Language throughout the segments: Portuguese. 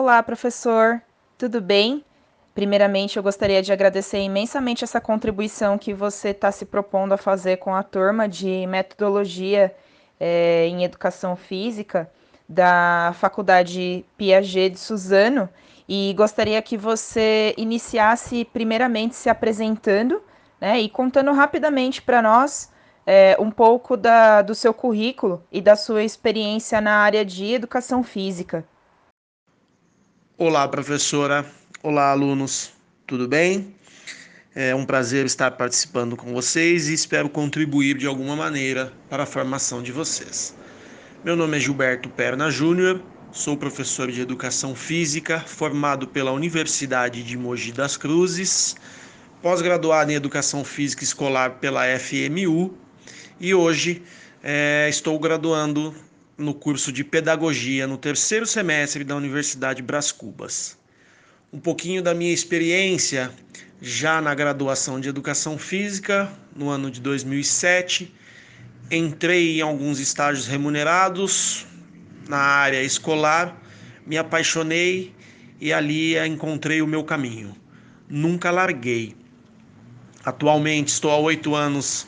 Olá, professor. Tudo bem? Primeiramente, eu gostaria de agradecer imensamente essa contribuição que você está se propondo a fazer com a turma de metodologia é, em educação física da Faculdade Piaget de Suzano e gostaria que você iniciasse primeiramente se apresentando né, e contando rapidamente para nós é, um pouco da, do seu currículo e da sua experiência na área de educação física. Olá, professora. Olá, alunos, tudo bem? É um prazer estar participando com vocês e espero contribuir de alguma maneira para a formação de vocês. Meu nome é Gilberto Perna Júnior, sou professor de Educação Física, formado pela Universidade de Mogi das Cruzes, pós-graduado em Educação Física Escolar pela FMU e hoje é, estou graduando no curso de Pedagogia no terceiro semestre da Universidade Bras Cubas um pouquinho da minha experiência já na graduação de Educação Física, no ano de 2007. Entrei em alguns estágios remunerados na área escolar, me apaixonei e ali encontrei o meu caminho. Nunca larguei. Atualmente estou há oito anos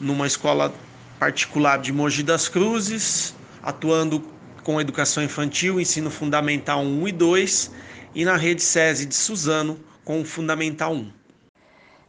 numa escola particular de Mogi das Cruzes, atuando com educação infantil, ensino fundamental 1 e 2 e na rede SESI de Suzano com o Fundamental 1.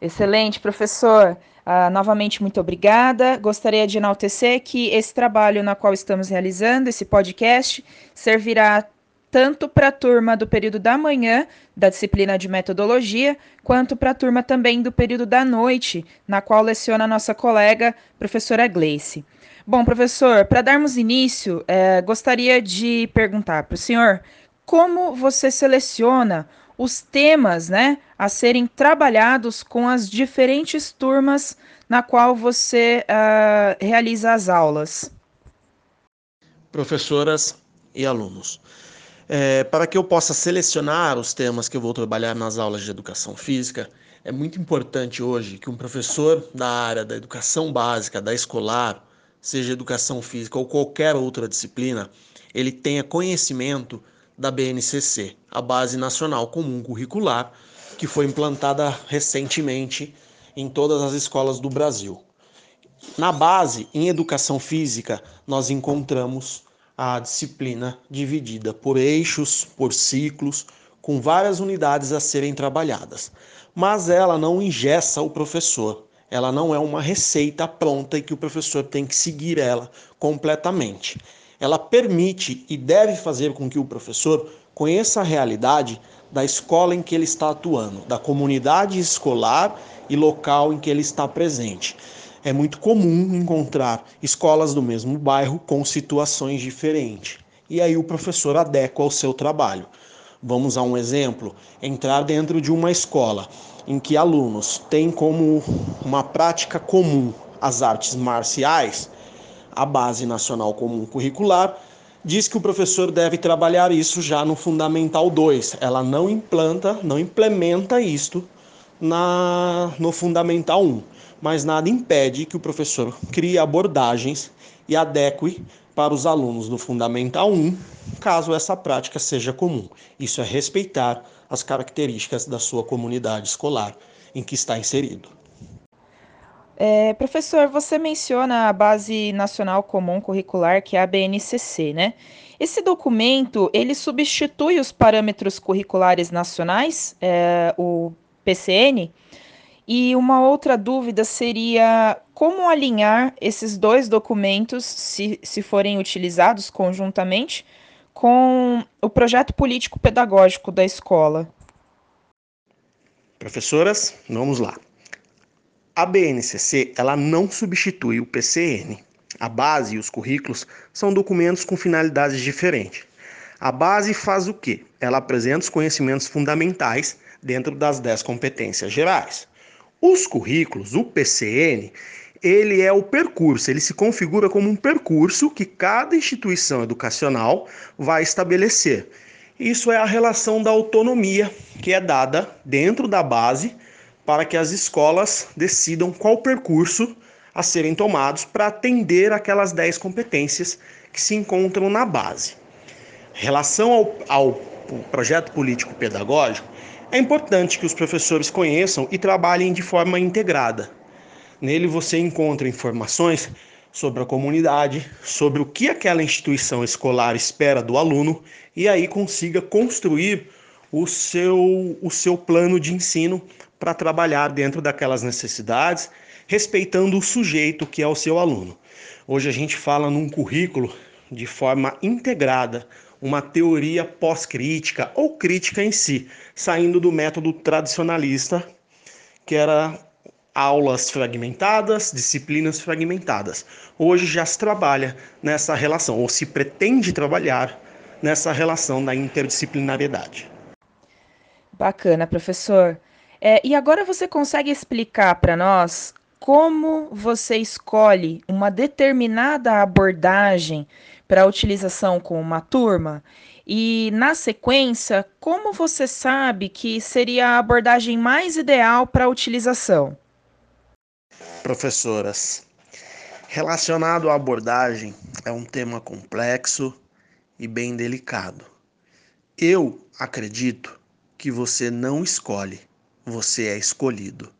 Excelente, professor. Uh, novamente, muito obrigada. Gostaria de enaltecer que esse trabalho na qual estamos realizando, esse podcast, servirá tanto para a turma do período da manhã, da disciplina de metodologia, quanto para a turma também do período da noite, na qual leciona a nossa colega, professora Gleice. Bom, professor, para darmos início, eh, gostaria de perguntar para o senhor como você seleciona os temas né, a serem trabalhados com as diferentes turmas na qual você uh, realiza as aulas? Professoras e alunos. É, para que eu possa selecionar os temas que eu vou trabalhar nas aulas de educação física, é muito importante hoje que um professor da área da educação básica, da escolar, seja educação física ou qualquer outra disciplina, ele tenha conhecimento da BNCC, a Base Nacional Comum Curricular, que foi implantada recentemente em todas as escolas do Brasil. Na base, em educação física, nós encontramos a disciplina dividida por eixos, por ciclos, com várias unidades a serem trabalhadas. Mas ela não ingessa o professor. Ela não é uma receita pronta e que o professor tem que seguir ela completamente ela permite e deve fazer com que o professor conheça a realidade da escola em que ele está atuando, da comunidade escolar e local em que ele está presente. É muito comum encontrar escolas do mesmo bairro com situações diferentes. E aí o professor adequa ao seu trabalho. Vamos a um exemplo: entrar dentro de uma escola em que alunos têm como uma prática comum as artes marciais, a Base Nacional Comum Curricular, diz que o professor deve trabalhar isso já no Fundamental 2. Ela não implanta, não implementa isto na, no Fundamental 1, mas nada impede que o professor crie abordagens e adeque para os alunos do Fundamental 1, caso essa prática seja comum. Isso é respeitar as características da sua comunidade escolar em que está inserido. É, professor, você menciona a Base Nacional Comum Curricular, que é a BNCC, né? Esse documento, ele substitui os parâmetros curriculares nacionais, é, o PCN, e uma outra dúvida seria como alinhar esses dois documentos, se, se forem utilizados conjuntamente, com o projeto político-pedagógico da escola. Professoras, vamos lá. A BNCC ela não substitui o PCN. A base e os currículos são documentos com finalidades diferentes. A base faz o quê? Ela apresenta os conhecimentos fundamentais dentro das 10 competências gerais. Os currículos, o PCN, ele é o percurso, ele se configura como um percurso que cada instituição educacional vai estabelecer. Isso é a relação da autonomia que é dada dentro da base para que as escolas decidam qual percurso a serem tomados para atender aquelas 10 competências que se encontram na base. Em relação ao, ao projeto político pedagógico, é importante que os professores conheçam e trabalhem de forma integrada. Nele você encontra informações sobre a comunidade, sobre o que aquela instituição escolar espera do aluno e aí consiga construir o seu, o seu plano de ensino para trabalhar dentro daquelas necessidades, respeitando o sujeito que é o seu aluno. Hoje a gente fala num currículo de forma integrada, uma teoria pós-crítica ou crítica em si, saindo do método tradicionalista, que era aulas fragmentadas, disciplinas fragmentadas. Hoje já se trabalha nessa relação, ou se pretende trabalhar nessa relação da interdisciplinariedade. Bacana, professor. É, e agora você consegue explicar para nós como você escolhe uma determinada abordagem para utilização com uma turma? E, na sequência, como você sabe que seria a abordagem mais ideal para a utilização? Professoras, relacionado à abordagem é um tema complexo e bem delicado. Eu acredito que você não escolhe, você é escolhido.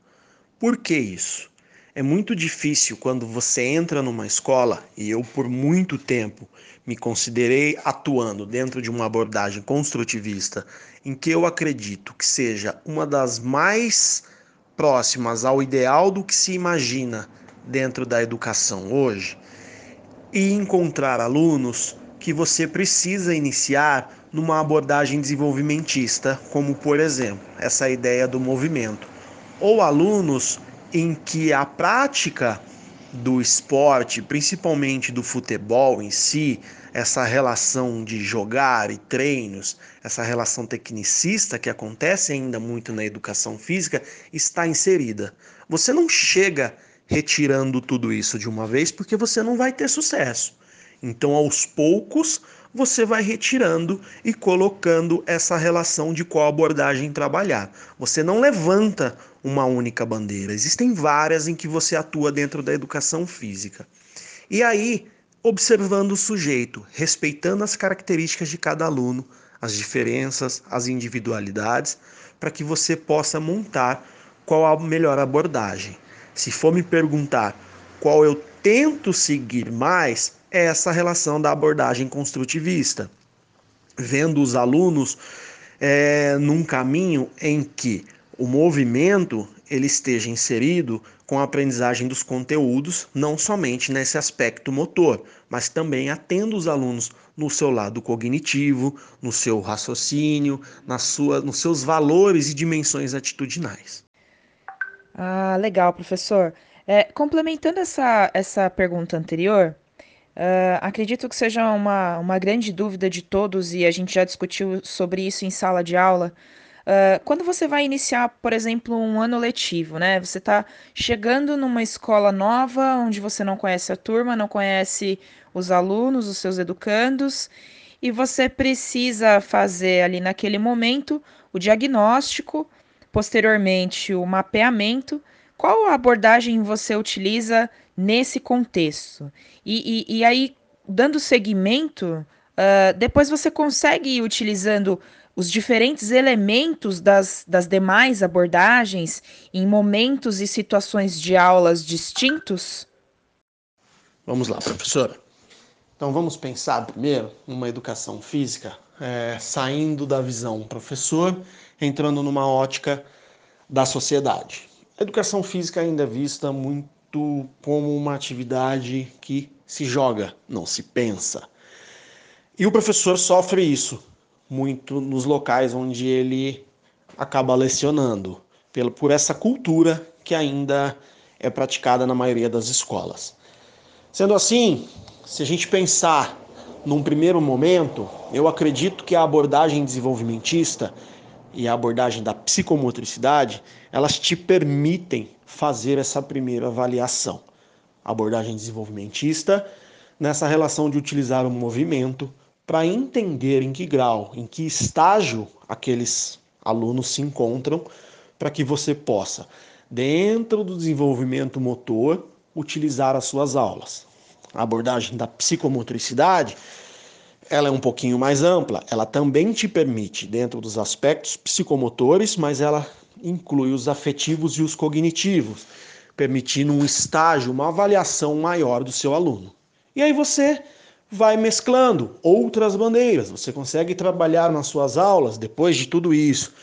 Por que isso? É muito difícil quando você entra numa escola, e eu por muito tempo me considerei atuando dentro de uma abordagem construtivista, em que eu acredito que seja uma das mais próximas ao ideal do que se imagina dentro da educação hoje, e encontrar alunos que você precisa iniciar numa abordagem desenvolvimentista, como por exemplo, essa ideia do movimento, ou alunos em que a prática do esporte, principalmente do futebol em si, essa relação de jogar e treinos, essa relação tecnicista que acontece ainda muito na educação física, está inserida. Você não chega retirando tudo isso de uma vez porque você não vai ter sucesso. Então, aos poucos, você vai retirando e colocando essa relação de qual abordagem trabalhar. Você não levanta uma única bandeira, existem várias em que você atua dentro da educação física. E aí, observando o sujeito, respeitando as características de cada aluno, as diferenças, as individualidades, para que você possa montar qual a melhor abordagem. Se for me perguntar qual eu tento seguir mais, é essa relação da abordagem construtivista, vendo os alunos é, num caminho em que o movimento ele esteja inserido com a aprendizagem dos conteúdos, não somente nesse aspecto motor, mas também atendo os alunos no seu lado cognitivo, no seu raciocínio, na sua, nos seus valores e dimensões atitudinais. Ah, legal, professor. É, complementando essa, essa pergunta anterior, uh, acredito que seja uma, uma grande dúvida de todos, e a gente já discutiu sobre isso em sala de aula. Uh, quando você vai iniciar, por exemplo, um ano letivo, né? Você está chegando numa escola nova, onde você não conhece a turma, não conhece os alunos, os seus educandos, e você precisa fazer ali naquele momento o diagnóstico, posteriormente o mapeamento qual abordagem você utiliza nesse contexto? E, e, e aí, dando seguimento, uh, depois você consegue ir utilizando os diferentes elementos das, das demais abordagens em momentos e situações de aulas distintos? Vamos lá, professora. Então vamos pensar primeiro numa educação física, é, saindo da visão professor, entrando numa ótica da sociedade. A educação física ainda é vista muito como uma atividade que se joga, não se pensa. E o professor sofre isso muito nos locais onde ele acaba lecionando, por essa cultura que ainda é praticada na maioria das escolas. Sendo assim, se a gente pensar num primeiro momento, eu acredito que a abordagem desenvolvimentista e a abordagem da psicomotricidade, elas te permitem fazer essa primeira avaliação. A abordagem desenvolvimentista, nessa relação de utilizar o movimento para entender em que grau, em que estágio aqueles alunos se encontram, para que você possa, dentro do desenvolvimento motor, utilizar as suas aulas. A abordagem da psicomotricidade ela é um pouquinho mais ampla. Ela também te permite, dentro dos aspectos psicomotores, mas ela inclui os afetivos e os cognitivos, permitindo um estágio, uma avaliação maior do seu aluno. E aí você vai mesclando outras bandeiras. Você consegue trabalhar nas suas aulas depois de tudo isso.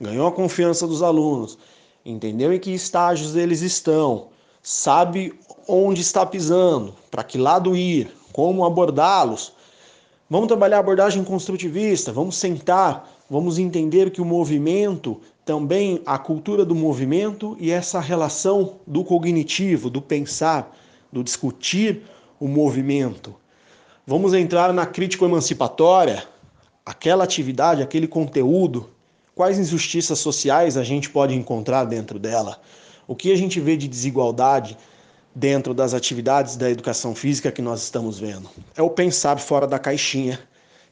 Ganhou a confiança dos alunos, entendeu em que estágios eles estão, sabe onde está pisando, para que lado ir, como abordá-los. Vamos trabalhar a abordagem construtivista, vamos sentar, vamos entender que o movimento, também a cultura do movimento e essa relação do cognitivo, do pensar, do discutir o movimento. Vamos entrar na crítica emancipatória, aquela atividade, aquele conteúdo, quais injustiças sociais a gente pode encontrar dentro dela, o que a gente vê de desigualdade dentro das atividades da educação física que nós estamos vendo. É o pensar fora da caixinha,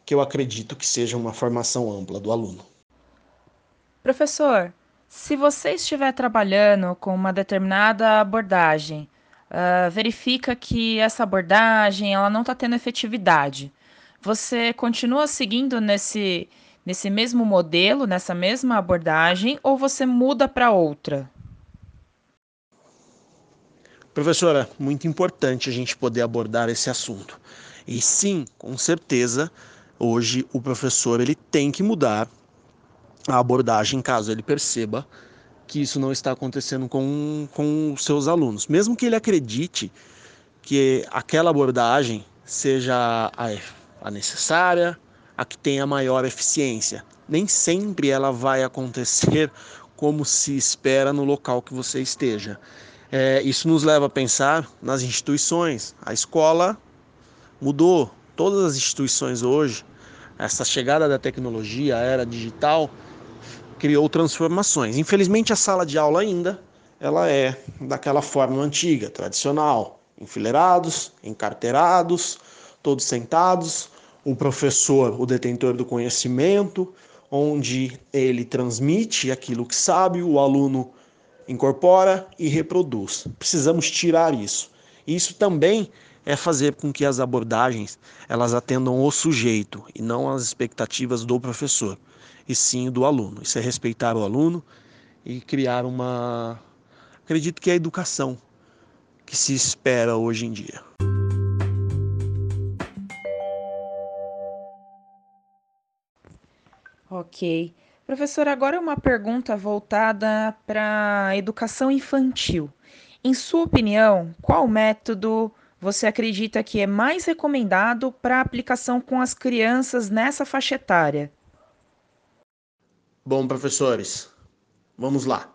que eu acredito que seja uma formação ampla do aluno. Professor, se você estiver trabalhando com uma determinada abordagem, uh, verifica que essa abordagem ela não está tendo efetividade. Você continua seguindo nesse, nesse mesmo modelo, nessa mesma abordagem, ou você muda para outra? Professora, muito importante a gente poder abordar esse assunto. E sim, com certeza, hoje o professor ele tem que mudar a abordagem caso ele perceba que isso não está acontecendo com, com os seus alunos. Mesmo que ele acredite que aquela abordagem seja a, a necessária, a que tenha maior eficiência. Nem sempre ela vai acontecer como se espera no local que você esteja. É, isso nos leva a pensar nas instituições. A escola mudou, todas as instituições hoje, essa chegada da tecnologia, a era digital, criou transformações. Infelizmente a sala de aula ainda ela é daquela forma antiga, tradicional, enfileirados, encarteirados, todos sentados, o professor, o detentor do conhecimento, onde ele transmite aquilo que sabe, o aluno incorpora e reproduz. Precisamos tirar isso. Isso também é fazer com que as abordagens elas atendam o sujeito e não as expectativas do professor e sim do aluno. Isso é respeitar o aluno e criar uma. Acredito que é a educação que se espera hoje em dia. Ok. Professor, agora uma pergunta voltada para a educação infantil. Em sua opinião, qual método você acredita que é mais recomendado para aplicação com as crianças nessa faixa etária? Bom, professores, vamos lá.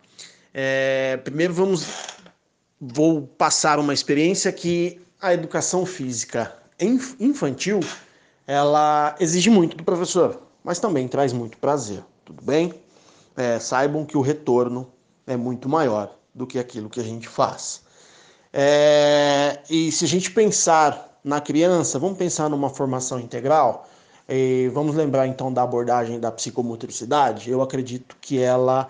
É, primeiro vamos, vou passar uma experiência que a educação física infantil ela exige muito do professor, mas também traz muito prazer. Tudo bem? É, saibam que o retorno é muito maior do que aquilo que a gente faz. É, e se a gente pensar na criança, vamos pensar numa formação integral. E vamos lembrar então da abordagem da psicomotricidade. Eu acredito que ela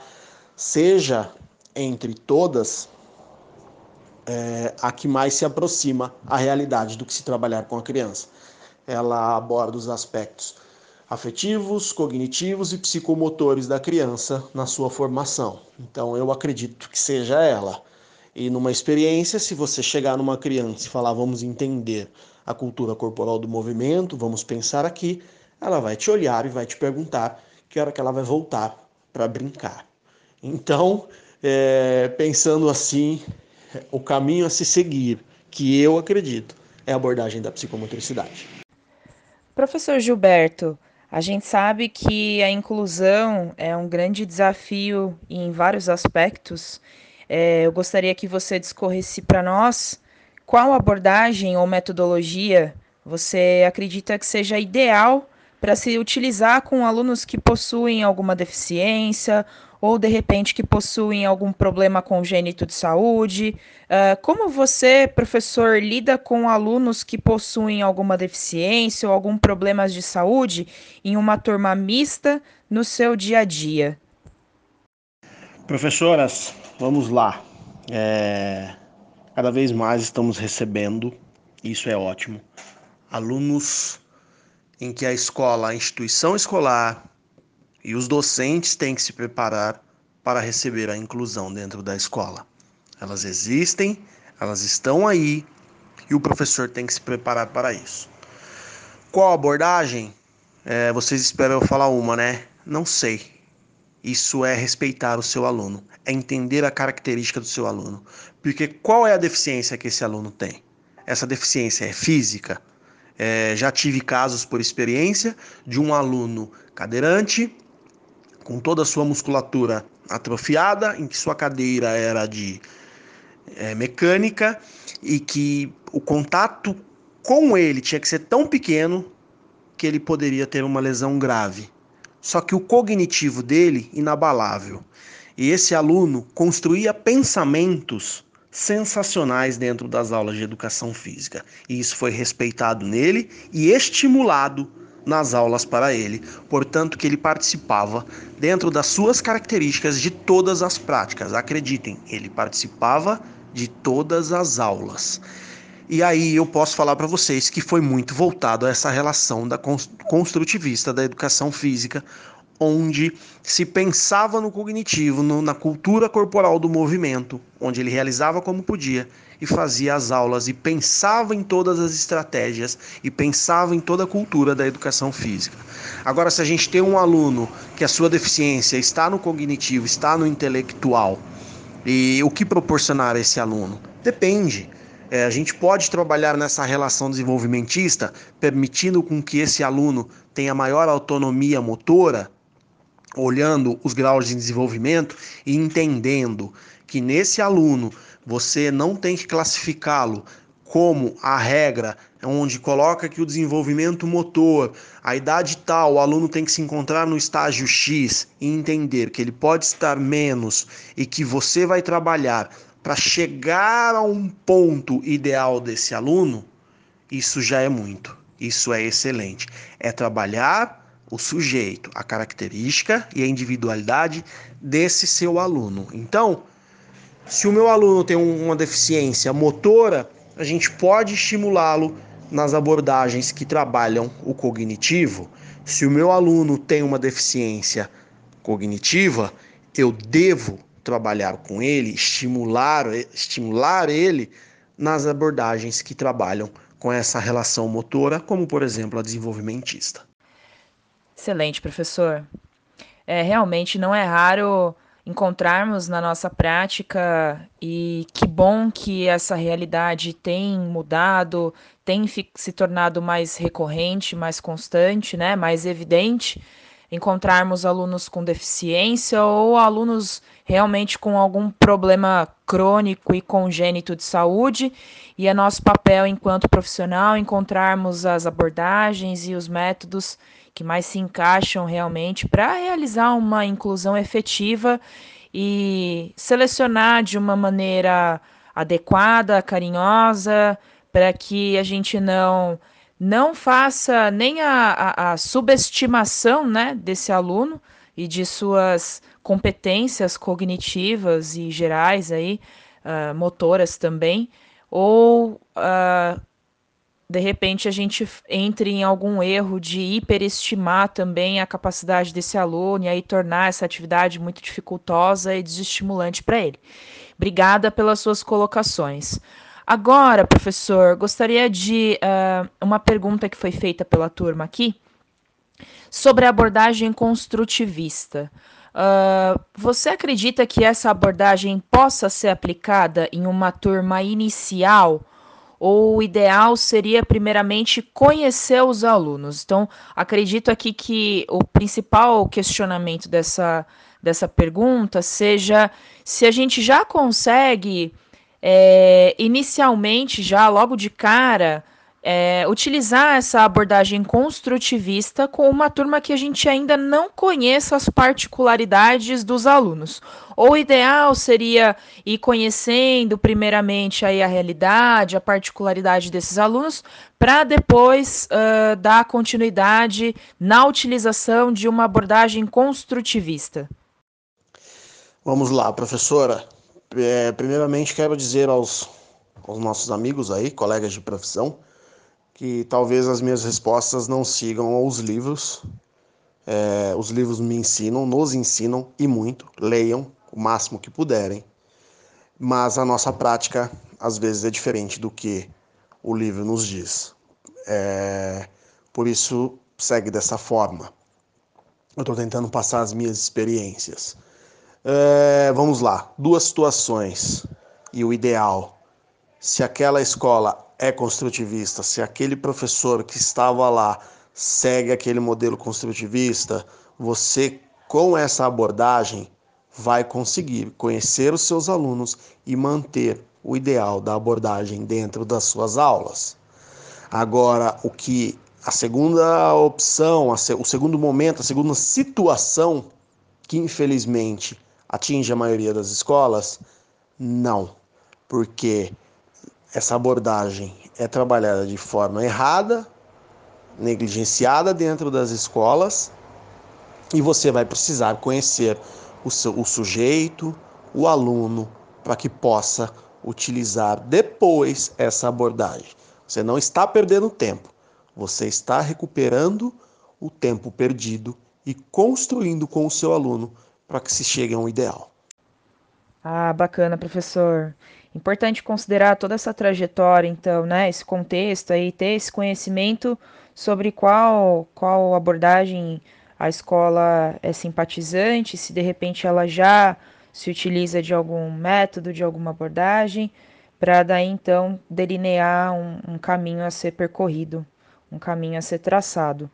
seja, entre todas, é, a que mais se aproxima à realidade do que se trabalhar com a criança. Ela aborda os aspectos afetivos, cognitivos e psicomotores da criança na sua formação. Então eu acredito que seja ela. E numa experiência, se você chegar numa criança e falar, vamos entender a cultura corporal do movimento, vamos pensar aqui, ela vai te olhar e vai te perguntar que hora que ela vai voltar para brincar. Então, é, pensando assim, o caminho a se seguir, que eu acredito, é a abordagem da psicomotricidade. Professor Gilberto, a gente sabe que a inclusão é um grande desafio em vários aspectos. É, eu gostaria que você discorresse para nós qual abordagem ou metodologia você acredita que seja ideal para se utilizar com alunos que possuem alguma deficiência ou de repente que possuem algum problema congênito de saúde. Uh, como você, professor, lida com alunos que possuem alguma deficiência ou algum problema de saúde em uma turma mista no seu dia a dia? Professoras, vamos lá. É, cada vez mais estamos recebendo, isso é ótimo, alunos em que a escola, a instituição escolar e os docentes têm que se preparar para receber a inclusão dentro da escola. Elas existem, elas estão aí e o professor tem que se preparar para isso. Qual abordagem? É, vocês esperam eu falar uma, né? Não sei. Isso é respeitar o seu aluno, é entender a característica do seu aluno. Porque qual é a deficiência que esse aluno tem? Essa deficiência é física? É, já tive casos por experiência de um aluno cadeirante, com toda a sua musculatura atrofiada, em que sua cadeira era de é, mecânica e que o contato com ele tinha que ser tão pequeno que ele poderia ter uma lesão grave. Só que o cognitivo dele, inabalável. E esse aluno construía pensamentos sensacionais dentro das aulas de educação física. E isso foi respeitado nele e estimulado nas aulas para ele, portanto que ele participava dentro das suas características de todas as práticas. Acreditem, ele participava de todas as aulas. E aí eu posso falar para vocês que foi muito voltado a essa relação da construtivista da educação física, onde se pensava no cognitivo, no, na cultura corporal do movimento, onde ele realizava como podia e fazia as aulas e pensava em todas as estratégias e pensava em toda a cultura da educação física. Agora, se a gente tem um aluno que a sua deficiência está no cognitivo, está no intelectual, e o que proporcionar a esse aluno? Depende. É, a gente pode trabalhar nessa relação desenvolvimentista, permitindo com que esse aluno tenha maior autonomia motora, olhando os graus de desenvolvimento e entendendo que nesse aluno você não tem que classificá-lo como a regra, onde coloca que o desenvolvimento motor, a idade tal, o aluno tem que se encontrar no estágio X e entender que ele pode estar menos e que você vai trabalhar para chegar a um ponto ideal desse aluno, isso já é muito. Isso é excelente. É trabalhar o sujeito, a característica e a individualidade desse seu aluno. Então, se o meu aluno tem uma deficiência motora, a gente pode estimulá-lo nas abordagens que trabalham o cognitivo. Se o meu aluno tem uma deficiência cognitiva, eu devo trabalhar com ele, estimular, estimular ele nas abordagens que trabalham com essa relação motora, como por exemplo a desenvolvimentista. Excelente, professor. É, realmente não é raro encontrarmos na nossa prática e que bom que essa realidade tem mudado, tem se tornado mais recorrente, mais constante, né, mais evidente encontrarmos alunos com deficiência ou alunos realmente com algum problema crônico e congênito de saúde, e é nosso papel enquanto profissional encontrarmos as abordagens e os métodos que mais se encaixam realmente para realizar uma inclusão efetiva e selecionar de uma maneira adequada, carinhosa, para que a gente não não faça nem a, a, a subestimação né, desse aluno e de suas competências cognitivas e gerais aí, uh, motoras também, ou uh, de repente a gente entre em algum erro de hiperestimar também a capacidade desse aluno e aí tornar essa atividade muito dificultosa e desestimulante para ele. Obrigada pelas suas colocações. Agora, professor, gostaria de uh, uma pergunta que foi feita pela turma aqui sobre a abordagem construtivista. Uh, você acredita que essa abordagem possa ser aplicada em uma turma inicial? Ou o ideal seria, primeiramente, conhecer os alunos? Então, acredito aqui que o principal questionamento dessa, dessa pergunta seja se a gente já consegue é, inicialmente, já logo de cara, é, utilizar essa abordagem construtivista com uma turma que a gente ainda não conheça as particularidades dos alunos. O ideal seria ir conhecendo primeiramente aí a realidade, a particularidade desses alunos, para depois uh, dar continuidade na utilização de uma abordagem construtivista. Vamos lá, professora. É, primeiramente, quero dizer aos, aos nossos amigos aí, colegas de profissão, que talvez as minhas respostas não sigam aos livros. É, os livros me ensinam, nos ensinam e muito. Leiam o máximo que puderem. Mas a nossa prática às vezes é diferente do que o livro nos diz. É, por isso segue dessa forma. Eu estou tentando passar as minhas experiências. É, vamos lá, duas situações e o ideal. Se aquela escola é construtivista, se aquele professor que estava lá segue aquele modelo construtivista, você com essa abordagem vai conseguir conhecer os seus alunos e manter o ideal da abordagem dentro das suas aulas. Agora, o que a segunda opção, o segundo momento, a segunda situação que infelizmente atinge a maioria das escolas, não, porque essa abordagem é trabalhada de forma errada, negligenciada dentro das escolas, e você vai precisar conhecer o, seu, o sujeito, o aluno, para que possa utilizar depois essa abordagem. Você não está perdendo tempo, você está recuperando o tempo perdido e construindo com o seu aluno para que se chegue a um ideal. Ah, bacana, professor. Importante considerar toda essa trajetória, então, né? Esse contexto aí, ter esse conhecimento sobre qual, qual abordagem a escola é simpatizante, se de repente ela já se utiliza de algum método, de alguma abordagem, para daí então delinear um, um, caminho a ser percorrido, um caminho a ser traçado.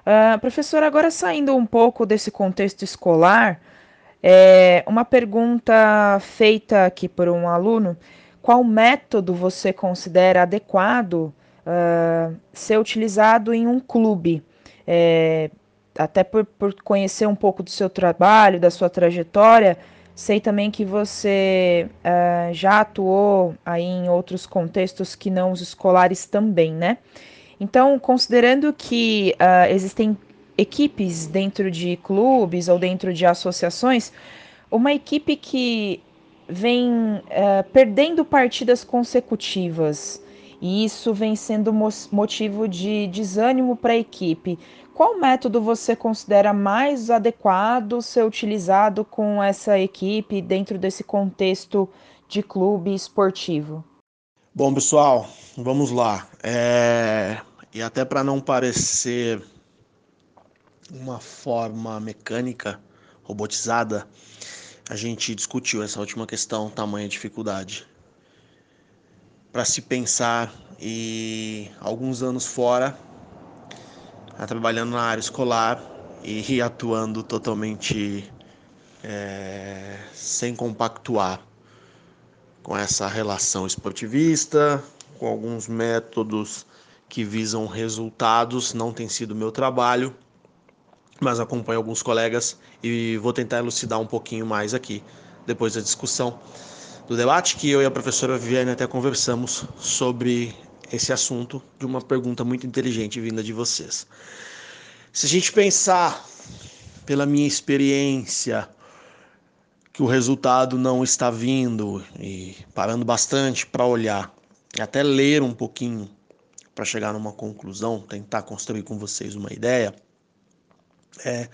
Uh, professor, agora saindo um pouco desse contexto escolar, é, uma pergunta feita aqui por um aluno: qual método você considera adequado uh, ser utilizado em um clube? É, até por, por conhecer um pouco do seu trabalho, da sua trajetória, sei também que você uh, já atuou aí em outros contextos que não os escolares também, né? Então, considerando que uh, existem equipes dentro de clubes ou dentro de associações, uma equipe que vem uh, perdendo partidas consecutivas e isso vem sendo motivo de desânimo para a equipe. Qual método você considera mais adequado ser utilizado com essa equipe dentro desse contexto de clube esportivo? Bom, pessoal, vamos lá. É... E até para não parecer uma forma mecânica, robotizada, a gente discutiu essa última questão, tamanho e dificuldade. Para se pensar e alguns anos fora, tá trabalhando na área escolar e atuando totalmente é, sem compactuar com essa relação esportivista, com alguns métodos que visam resultados, não tem sido meu trabalho mas acompanho alguns colegas e vou tentar elucidar um pouquinho mais aqui depois da discussão do debate que eu e a professora Viviane até conversamos sobre esse assunto de uma pergunta muito inteligente vinda de vocês. Se a gente pensar pela minha experiência que o resultado não está vindo e parando bastante para olhar e até ler um pouquinho para chegar numa conclusão, tentar construir com vocês uma ideia, é,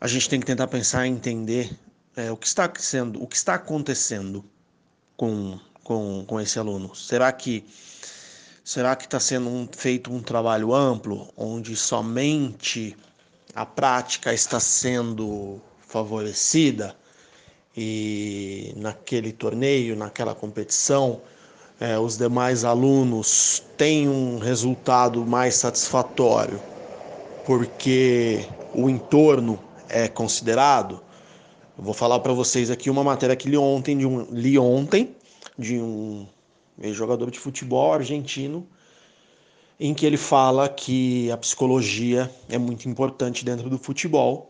a gente tem que tentar pensar e entender é, o que está sendo, o que está acontecendo com, com, com esse aluno. Será que será que está sendo um, feito um trabalho amplo, onde somente a prática está sendo favorecida e naquele torneio, naquela competição, é, os demais alunos têm um resultado mais satisfatório, porque o entorno é considerado. Eu vou falar para vocês aqui uma matéria que li ontem de um, li ontem de um jogador de futebol argentino, em que ele fala que a psicologia é muito importante dentro do futebol.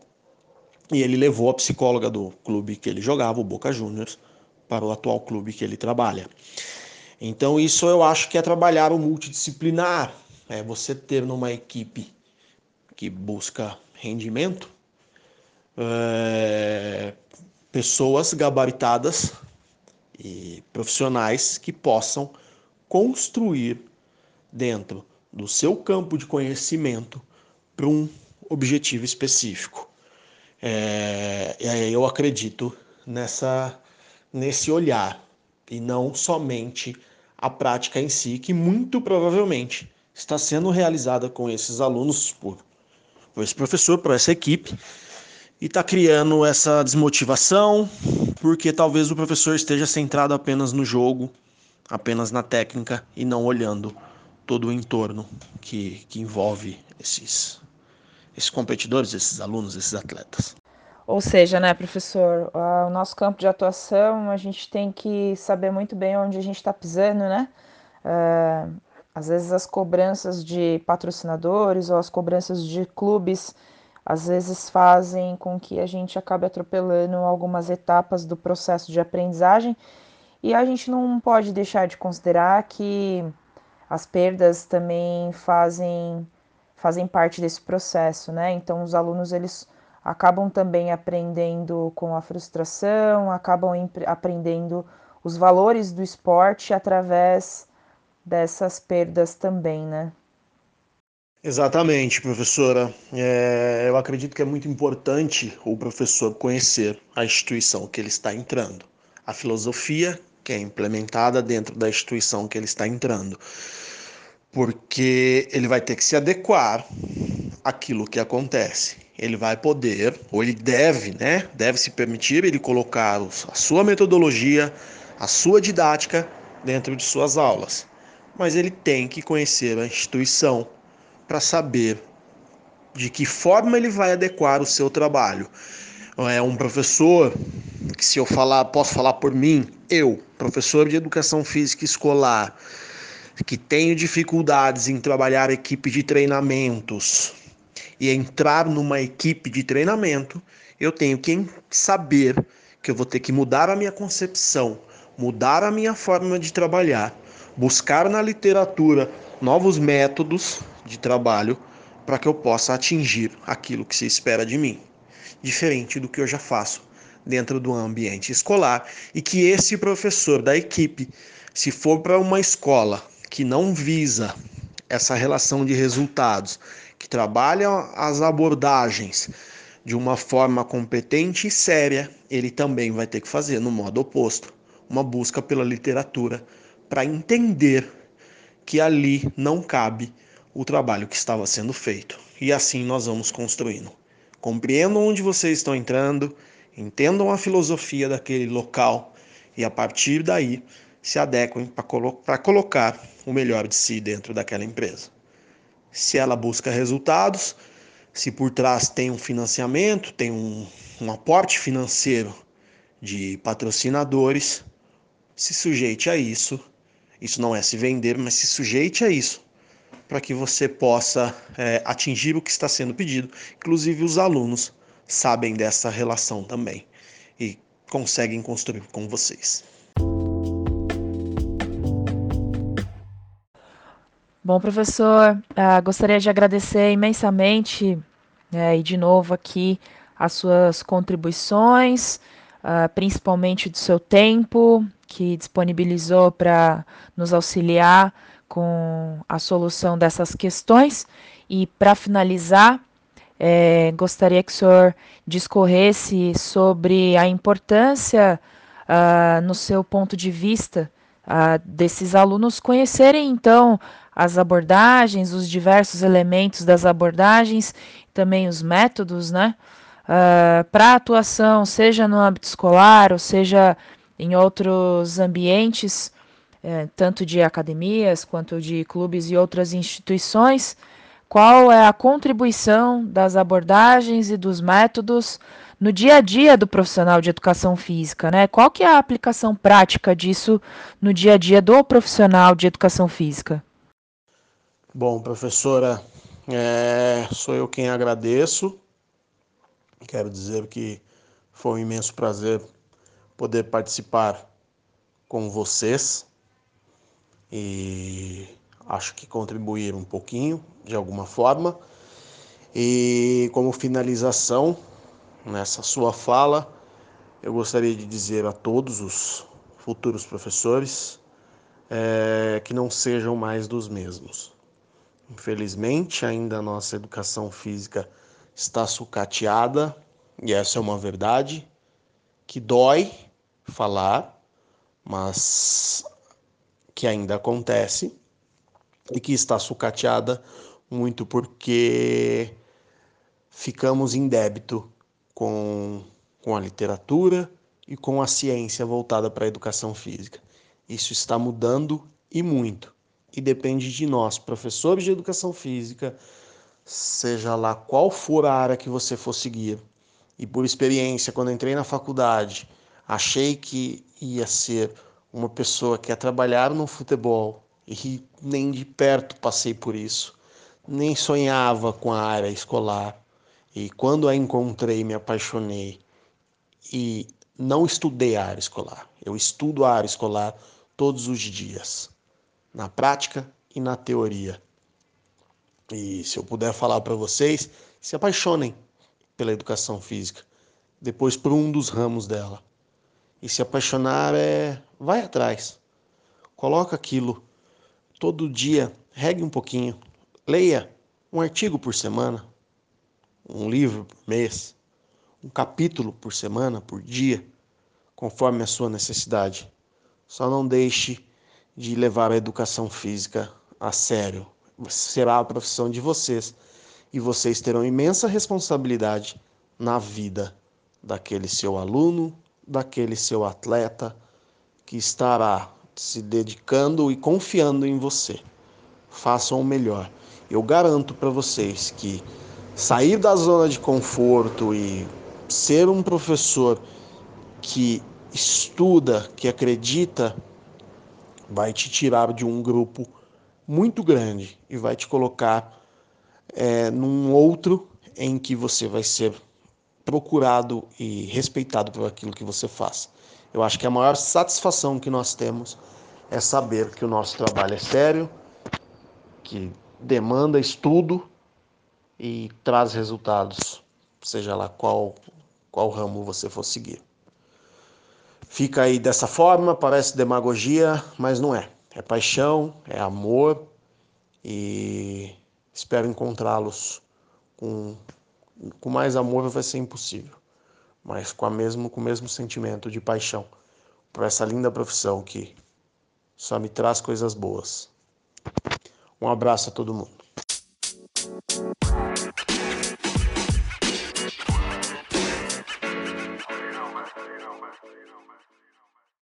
E ele levou a psicóloga do clube que ele jogava, o Boca Juniors, para o atual clube que ele trabalha. Então, isso eu acho que é trabalhar o multidisciplinar, é você ter numa equipe que busca rendimento, é, pessoas gabaritadas e profissionais que possam construir dentro do seu campo de conhecimento para um objetivo específico. É, eu acredito nessa, nesse olhar e não somente a prática em si, que muito provavelmente está sendo realizada com esses alunos por, por esse professor, por essa equipe, e está criando essa desmotivação, porque talvez o professor esteja centrado apenas no jogo, apenas na técnica e não olhando todo o entorno que, que envolve esses, esses competidores, esses alunos, esses atletas. Ou seja, né, professor, o nosso campo de atuação, a gente tem que saber muito bem onde a gente está pisando, né? Uh, às vezes as cobranças de patrocinadores ou as cobranças de clubes às vezes fazem com que a gente acabe atropelando algumas etapas do processo de aprendizagem e a gente não pode deixar de considerar que as perdas também fazem fazem parte desse processo, né? Então os alunos eles acabam também aprendendo com a frustração, acabam aprendendo os valores do esporte através dessas perdas também, né? Exatamente, professora. É, eu acredito que é muito importante o professor conhecer a instituição que ele está entrando, a filosofia que é implementada dentro da instituição que ele está entrando, porque ele vai ter que se adequar àquilo que acontece. Ele vai poder, ou ele deve, né? Deve se permitir ele colocar a sua metodologia, a sua didática dentro de suas aulas. Mas ele tem que conhecer a instituição para saber de que forma ele vai adequar o seu trabalho. É um professor que se eu falar, posso falar por mim, eu, professor de educação física escolar, que tenho dificuldades em trabalhar equipe de treinamentos e entrar numa equipe de treinamento, eu tenho que saber que eu vou ter que mudar a minha concepção, mudar a minha forma de trabalhar, buscar na literatura novos métodos de trabalho para que eu possa atingir aquilo que se espera de mim, diferente do que eu já faço dentro do ambiente escolar e que esse professor da equipe, se for para uma escola que não visa essa relação de resultados, que trabalha as abordagens de uma forma competente e séria, ele também vai ter que fazer no modo oposto, uma busca pela literatura para entender que ali não cabe o trabalho que estava sendo feito. E assim nós vamos construindo. Compreendam onde vocês estão entrando, entendam a filosofia daquele local e a partir daí se adequem para colo colocar o melhor de si dentro daquela empresa. Se ela busca resultados, se por trás tem um financiamento, tem um, um aporte financeiro de patrocinadores, se sujeite a isso. Isso não é se vender, mas se sujeite a isso para que você possa é, atingir o que está sendo pedido. Inclusive, os alunos sabem dessa relação também e conseguem construir com vocês. Bom, professor, uh, gostaria de agradecer imensamente uh, e de novo aqui as suas contribuições, uh, principalmente do seu tempo que disponibilizou para nos auxiliar com a solução dessas questões. E para finalizar, é, gostaria que o senhor discorresse sobre a importância, uh, no seu ponto de vista, uh, desses alunos conhecerem então as abordagens, os diversos elementos das abordagens, também os métodos, né? Uh, para atuação, seja no âmbito escolar, ou seja em outros ambientes, é, tanto de academias quanto de clubes e outras instituições, qual é a contribuição das abordagens e dos métodos no dia a dia do profissional de educação física, né? Qual que é a aplicação prática disso no dia a dia do profissional de educação física? Bom, professora, é, sou eu quem agradeço. Quero dizer que foi um imenso prazer poder participar com vocês e acho que contribuir um pouquinho de alguma forma. E como finalização nessa sua fala, eu gostaria de dizer a todos os futuros professores é, que não sejam mais dos mesmos. Infelizmente, ainda a nossa educação física está sucateada, e essa é uma verdade que dói falar, mas que ainda acontece e que está sucateada muito porque ficamos em débito com, com a literatura e com a ciência voltada para a educação física. Isso está mudando e muito e depende de nós, professores de educação física, seja lá qual for a área que você for seguir. E por experiência, quando entrei na faculdade, achei que ia ser uma pessoa que ia trabalhar no futebol e nem de perto passei por isso. Nem sonhava com a área escolar. E quando a encontrei, me apaixonei. E não estudei a área escolar. Eu estudo a área escolar todos os dias na prática e na teoria. E se eu puder falar para vocês, se apaixonem pela educação física, depois por um dos ramos dela. E se apaixonar é vai atrás. Coloca aquilo todo dia, regue um pouquinho, leia um artigo por semana, um livro por mês, um capítulo por semana, por dia, conforme a sua necessidade. Só não deixe de levar a educação física a sério. Será a profissão de vocês e vocês terão imensa responsabilidade na vida daquele seu aluno, daquele seu atleta que estará se dedicando e confiando em você. Façam o melhor. Eu garanto para vocês que sair da zona de conforto e ser um professor que estuda, que acredita vai te tirar de um grupo muito grande e vai te colocar é, num outro em que você vai ser procurado e respeitado por aquilo que você faz. Eu acho que a maior satisfação que nós temos é saber que o nosso trabalho é sério, que demanda estudo e traz resultados, seja lá qual, qual ramo você for seguir. Fica aí dessa forma, parece demagogia, mas não é. É paixão, é amor e espero encontrá-los com, com mais amor vai ser impossível, mas com, a mesmo, com o mesmo sentimento de paixão por essa linda profissão que só me traz coisas boas. Um abraço a todo mundo.